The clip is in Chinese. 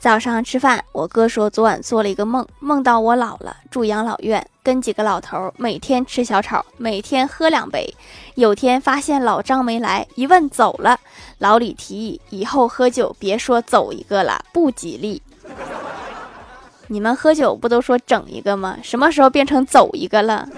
早上吃饭我哥说昨晚做了一个梦梦到我老了住养老院跟几个老头儿每天吃小炒每天喝两杯有天发现老张没来一问走了老李提议以后喝酒别说走一个了不吉利。你们喝酒不都说整一个吗？什么时候变成走一个了？